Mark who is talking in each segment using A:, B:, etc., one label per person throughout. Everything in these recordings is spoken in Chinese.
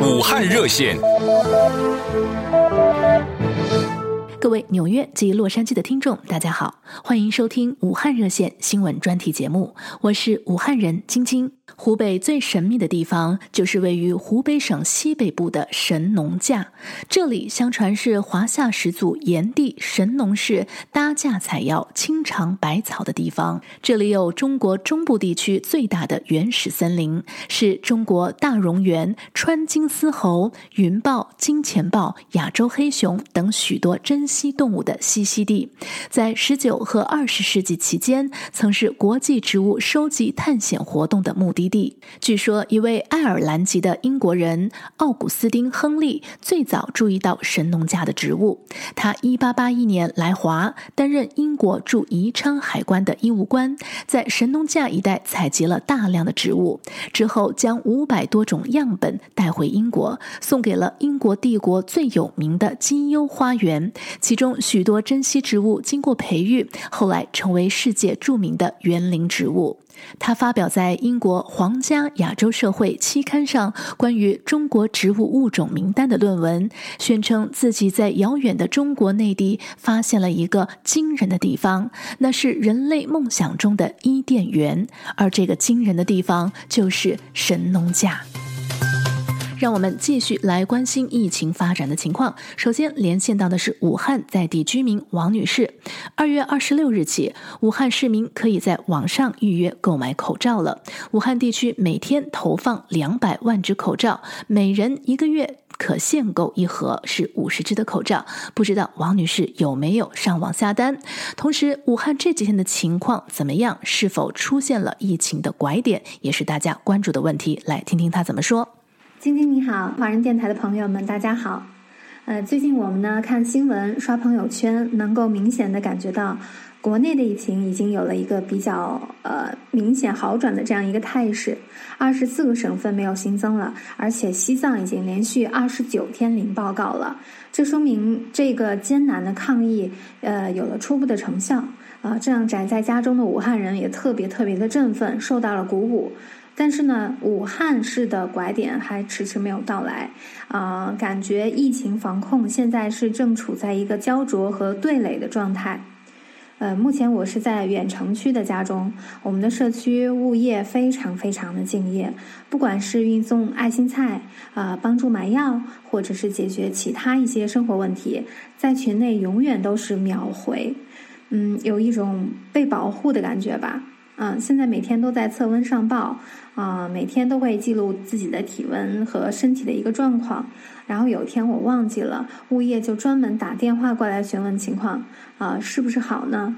A: 武汉热线。
B: 各位纽约及洛杉矶的听众，大家好，欢迎收听武汉热线新闻专题节目，我是武汉人晶晶。湖北最神秘的地方，就是位于湖北省西北部的神农架。这里相传是华夏始祖炎帝神农氏搭架采药、清尝百草的地方。这里有中国中部地区最大的原始森林，是中国大蠑螈、川金丝猴、云豹、金钱豹、亚洲黑熊等许多珍稀动物的栖息地。在十九和二十世纪期间，曾是国际植物收集探险活动的目的地。据说，一位爱尔兰籍的英国人奥古斯丁·亨利最早注意到神农架的植物。他1881年来华，担任英国驻宜昌海关的医务官，在神农架一带采集了大量的植物，之后将五百多种样本带回英国，送给了英国帝国最有名的金优花园。其中许多珍稀植物经过培育，后来成为世界著名的园林植物。他发表在英国皇家亚洲社会期刊上关于中国植物物种名单的论文，宣称自己在遥远的中国内地发现了一个惊人的地方，那是人类梦想中的伊甸园，而这个惊人的地方就是神农架。让我们继续来关心疫情发展的情况。首先连线到的是武汉在地居民王女士。二月二十六日起，武汉市民可以在网上预约购买口罩了。武汉地区每天投放两百万只口罩，每人一个月可限购一盒，是五十只的口罩。不知道王女士有没有上网下单？同时，武汉这几天的情况怎么样？是否出现了疫情的拐点？也是大家关注的问题。来听听她怎么说。
C: 晶晶你好，华人电台的朋友们，大家好。呃，最近我们呢看新闻、刷朋友圈，能够明显的感觉到，国内的疫情已经有了一个比较呃明显好转的这样一个态势。二十四个省份没有新增了，而且西藏已经连续二十九天零报告了。这说明这个艰难的抗疫呃有了初步的成效啊，呃，这样宅在家中的武汉人也特别特别的振奋，受到了鼓舞。但是呢，武汉市的拐点还迟迟没有到来，啊、呃，感觉疫情防控现在是正处在一个焦灼和对垒的状态。呃，目前我是在远城区的家中，我们的社区物业非常非常的敬业，不管是运送爱心菜，啊、帮助买药，或者是解决其他一些生活问题，在群内永远都是秒回，嗯，有一种被保护的感觉吧。嗯，现在每天都在测温上报，啊，每天都会记录自己的体温和身体的一个状况。然后有一天我忘记了，物业就专门打电话过来询问情况，啊，是不是好呢？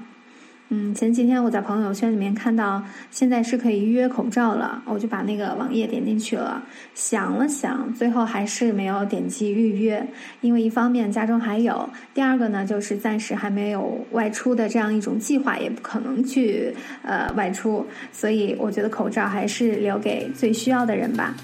C: 嗯，前几天我在朋友圈里面看到，现在是可以预约口罩了，我就把那个网页点进去了。想了想，最后还是没有点击预约，因为一方面家中还有，第二个呢，就是暂时还没有外出的这样一种计划，也不可能去呃外出，所以我觉得口罩还是留给最需要的人吧。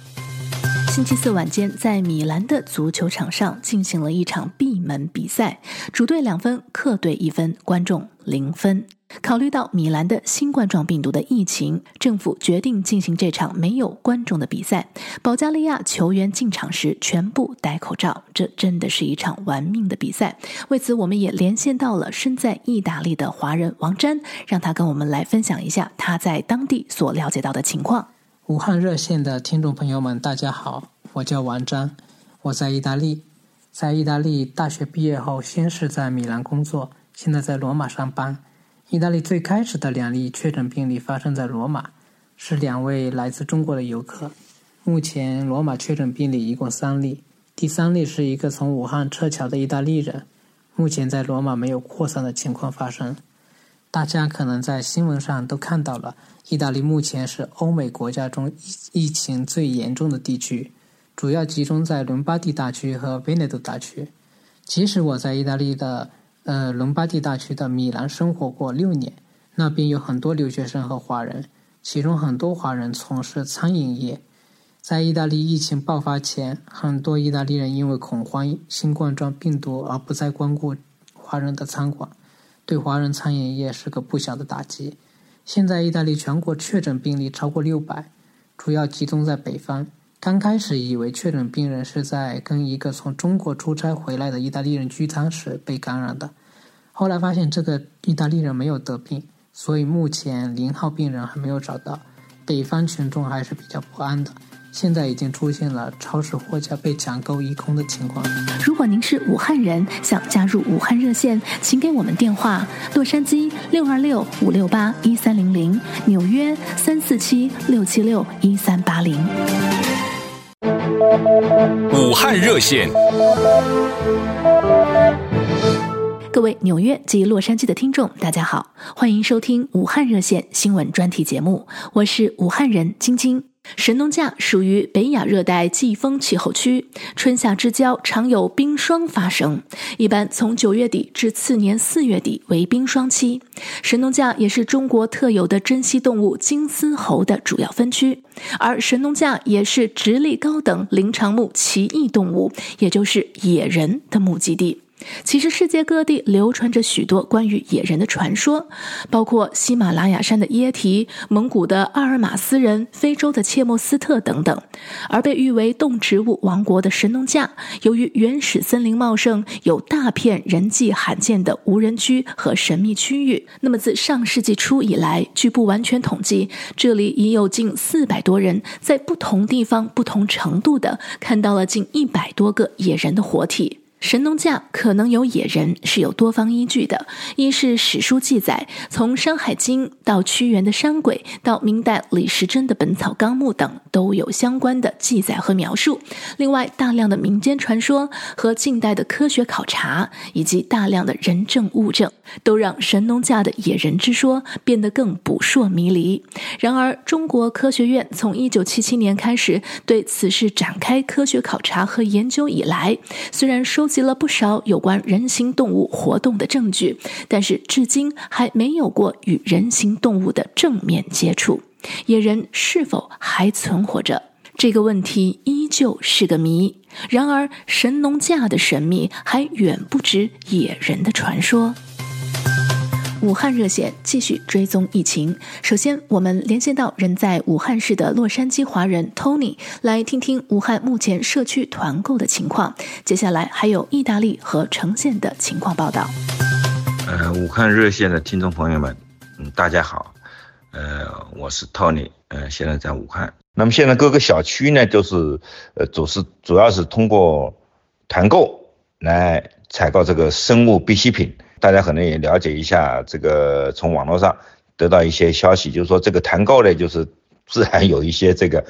B: 星期四晚间，在米兰的足球场上进行了一场闭门比赛，主队两分，客队一分，观众零分。考虑到米兰的新冠状病毒的疫情，政府决定进行这场没有观众的比赛。保加利亚球员进场时全部戴口罩，这真的是一场玩命的比赛。为此，我们也连线到了身在意大利的华人王詹，让他跟我们来分享一下他在当地所了解到的情况。
D: 武汉热线的听众朋友们，大家好，我叫王章，我在意大利，在意大利大学毕业后，先是在米兰工作，现在在罗马上班。意大利最开始的两例确诊病例发生在罗马，是两位来自中国的游客。目前罗马确诊病例一共三例，第三例是一个从武汉撤侨的意大利人。目前在罗马没有扩散的情况发生。大家可能在新闻上都看到了，意大利目前是欧美国家中疫疫情最严重的地区，主要集中在伦巴第大区和维内多大区。即使我在意大利的。呃，伦巴第大区的米兰生活过六年，那边有很多留学生和华人，其中很多华人从事餐饮业。在意大利疫情爆发前，很多意大利人因为恐慌新冠状病毒而不再光顾华人的餐馆，对华人餐饮业是个不小的打击。现在意大利全国确诊病例超过六百，主要集中在北方，刚开始以为确诊病人是在跟一个从中国出差回来的意大利人聚餐时被感染的，后来发现这个意大利人没有得病，所以目前零号病人还没有找到。北方群众还是比较不安的。现在已经出现了超市货架被抢购一空的情况。
B: 如果您是武汉人，想加入武汉热线，请给我们电话：洛杉矶六二六五六八一三零零，纽约三四七六七六一三八零。
A: 武汉热线，
B: 各位纽约及洛杉矶的听众，大家好，欢迎收听武汉热线新闻专题节目，我是武汉人晶晶。神农架属于北亚热带季风气候区，春夏之交常有冰霜发生，一般从九月底至次年四月底为冰霜期。神农架也是中国特有的珍稀动物金丝猴的主要分区，而神农架也是直立高等灵长目奇异动物，也就是野人的目的地。其实，世界各地流传着许多关于野人的传说，包括喜马拉雅山的耶提、蒙古的阿尔马斯人、非洲的切莫斯特等等。而被誉为动植物王国的神农架，由于原始森林茂盛，有大片人迹罕见的无人区和神秘区域。那么，自上世纪初以来，据不完全统计，这里已有近四百多人在不同地方、不同程度的看到了近一百多个野人的活体。神农架可能有野人是有多方依据的，一是史书记载，从《山海经》到屈原的《山鬼》，到明代李时珍的《本草纲目》等，都有相关的记载和描述。另外，大量的民间传说和近代的科学考察，以及大量的人证物证，都让神农架的野人之说变得更扑朔迷离。然而，中国科学院从一九七七年开始对此事展开科学考察和研究以来，虽然收集了不少有关人形动物活动的证据，但是至今还没有过与人形动物的正面接触。野人是否还存活着？这个问题依旧是个谜。然而，神农架的神秘还远不止野人的传说。武汉热线继续追踪疫情。首先，我们连线到人在武汉市的洛杉矶华人 Tony，来听听武汉目前社区团购的情况。接下来还有意大利和呈现的情况报道。
E: 呃，武汉热线的听众朋友们，嗯，大家好，呃，我是 Tony，呃，现在在武汉。那么现在各个小区呢，就是呃，主是主要是通过团购来采购这个生物必需品。大家可能也了解一下，这个从网络上得到一些消息，就是说这个团购呢，就是自然有一些这个，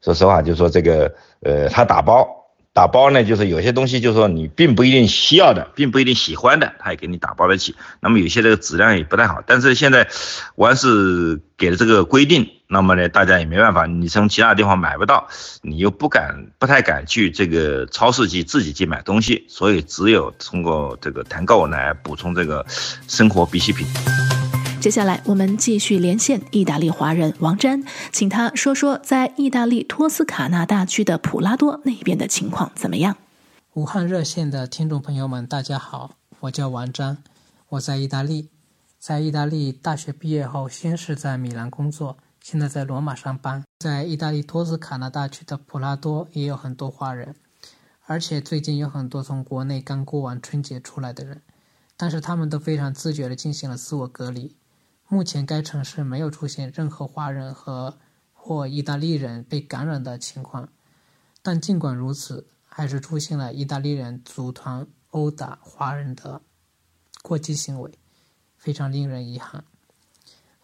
E: 说实话，就是说这个，呃，他打包，打包呢，就是有些东西，就是说你并不一定需要的，并不一定喜欢的，他也给你打包得起。那么有些这个质量也不太好，但是现在，完是给了这个规定。那么呢，大家也没办法，你从其他地方买不到，你又不敢、不太敢去这个超市去自己去买东西，所以只有通过这个团购来补充这个生活必需品。
B: 接下来我们继续连线意大利华人王詹，请他说说在意大利托斯卡纳大区的普拉多那边的情况怎么样？
D: 武汉热线的听众朋友们，大家好，我叫王詹，我在意大利，在意大利大学毕业后，先是在米兰工作。现在在罗马上班，在意大利托斯卡纳大区的普拉多也有很多华人，而且最近有很多从国内刚过完春节出来的人，但是他们都非常自觉地进行了自我隔离。目前该城市没有出现任何华人和或意大利人被感染的情况，但尽管如此，还是出现了意大利人组团殴打华人的过激行为，非常令人遗憾。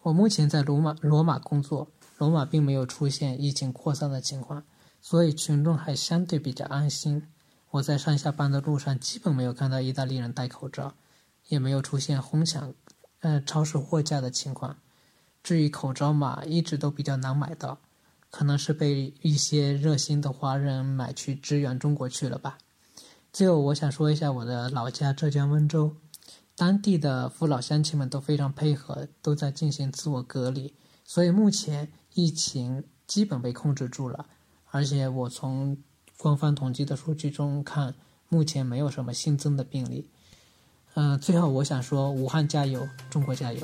D: 我目前在罗马，罗马工作，罗马并没有出现疫情扩散的情况，所以群众还相对比较安心。我在上下班的路上基本没有看到意大利人戴口罩，也没有出现哄抢，呃，超市货架的情况。至于口罩嘛，一直都比较难买到，可能是被一些热心的华人买去支援中国去了吧。最后，我想说一下我的老家浙江温州。当地的父老乡亲们都非常配合，都在进行自我隔离，所以目前疫情基本被控制住了。而且我从官方统计的数据中看，目前没有什么新增的病例。嗯、最后我想说，武汉加油，中国加油。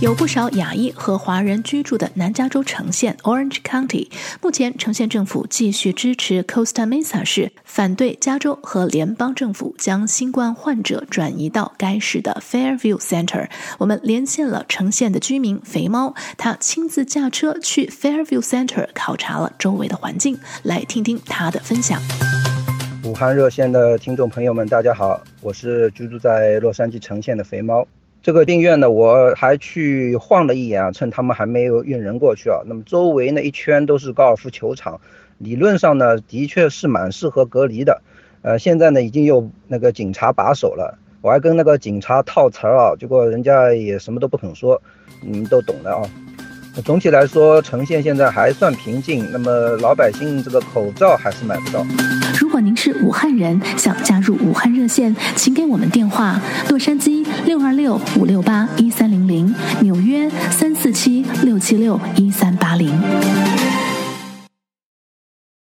B: 有不少亚裔和华人居住的南加州城县 Orange County，目前城县政府继续支持 Costa Mesa 市，反对加州和联邦政府将新冠患者转移到该市的 Fairview Center。我们连线了城县的居民肥猫，他亲自驾车去 Fairview Center 考察了周围的环境，来听听他的分享。
F: 武汉热线的听众朋友们，大家好，我是居住在洛杉矶城县的肥猫。这个病院呢，我还去晃了一眼啊，趁他们还没有运人过去啊。那么周围那一圈都是高尔夫球场，理论上呢，的确是蛮适合隔离的。呃，现在呢，已经有那个警察把守了，我还跟那个警察套词儿啊，结果人家也什么都不肯说，你们都懂的啊。总体来说，城县现在还算平静。那么老百姓这个口罩还是买不到。
B: 如果您是武汉人，想加入武汉热线，请给我们电话：洛杉矶六二六五六八一三零零，纽约三四七六七六一三八零。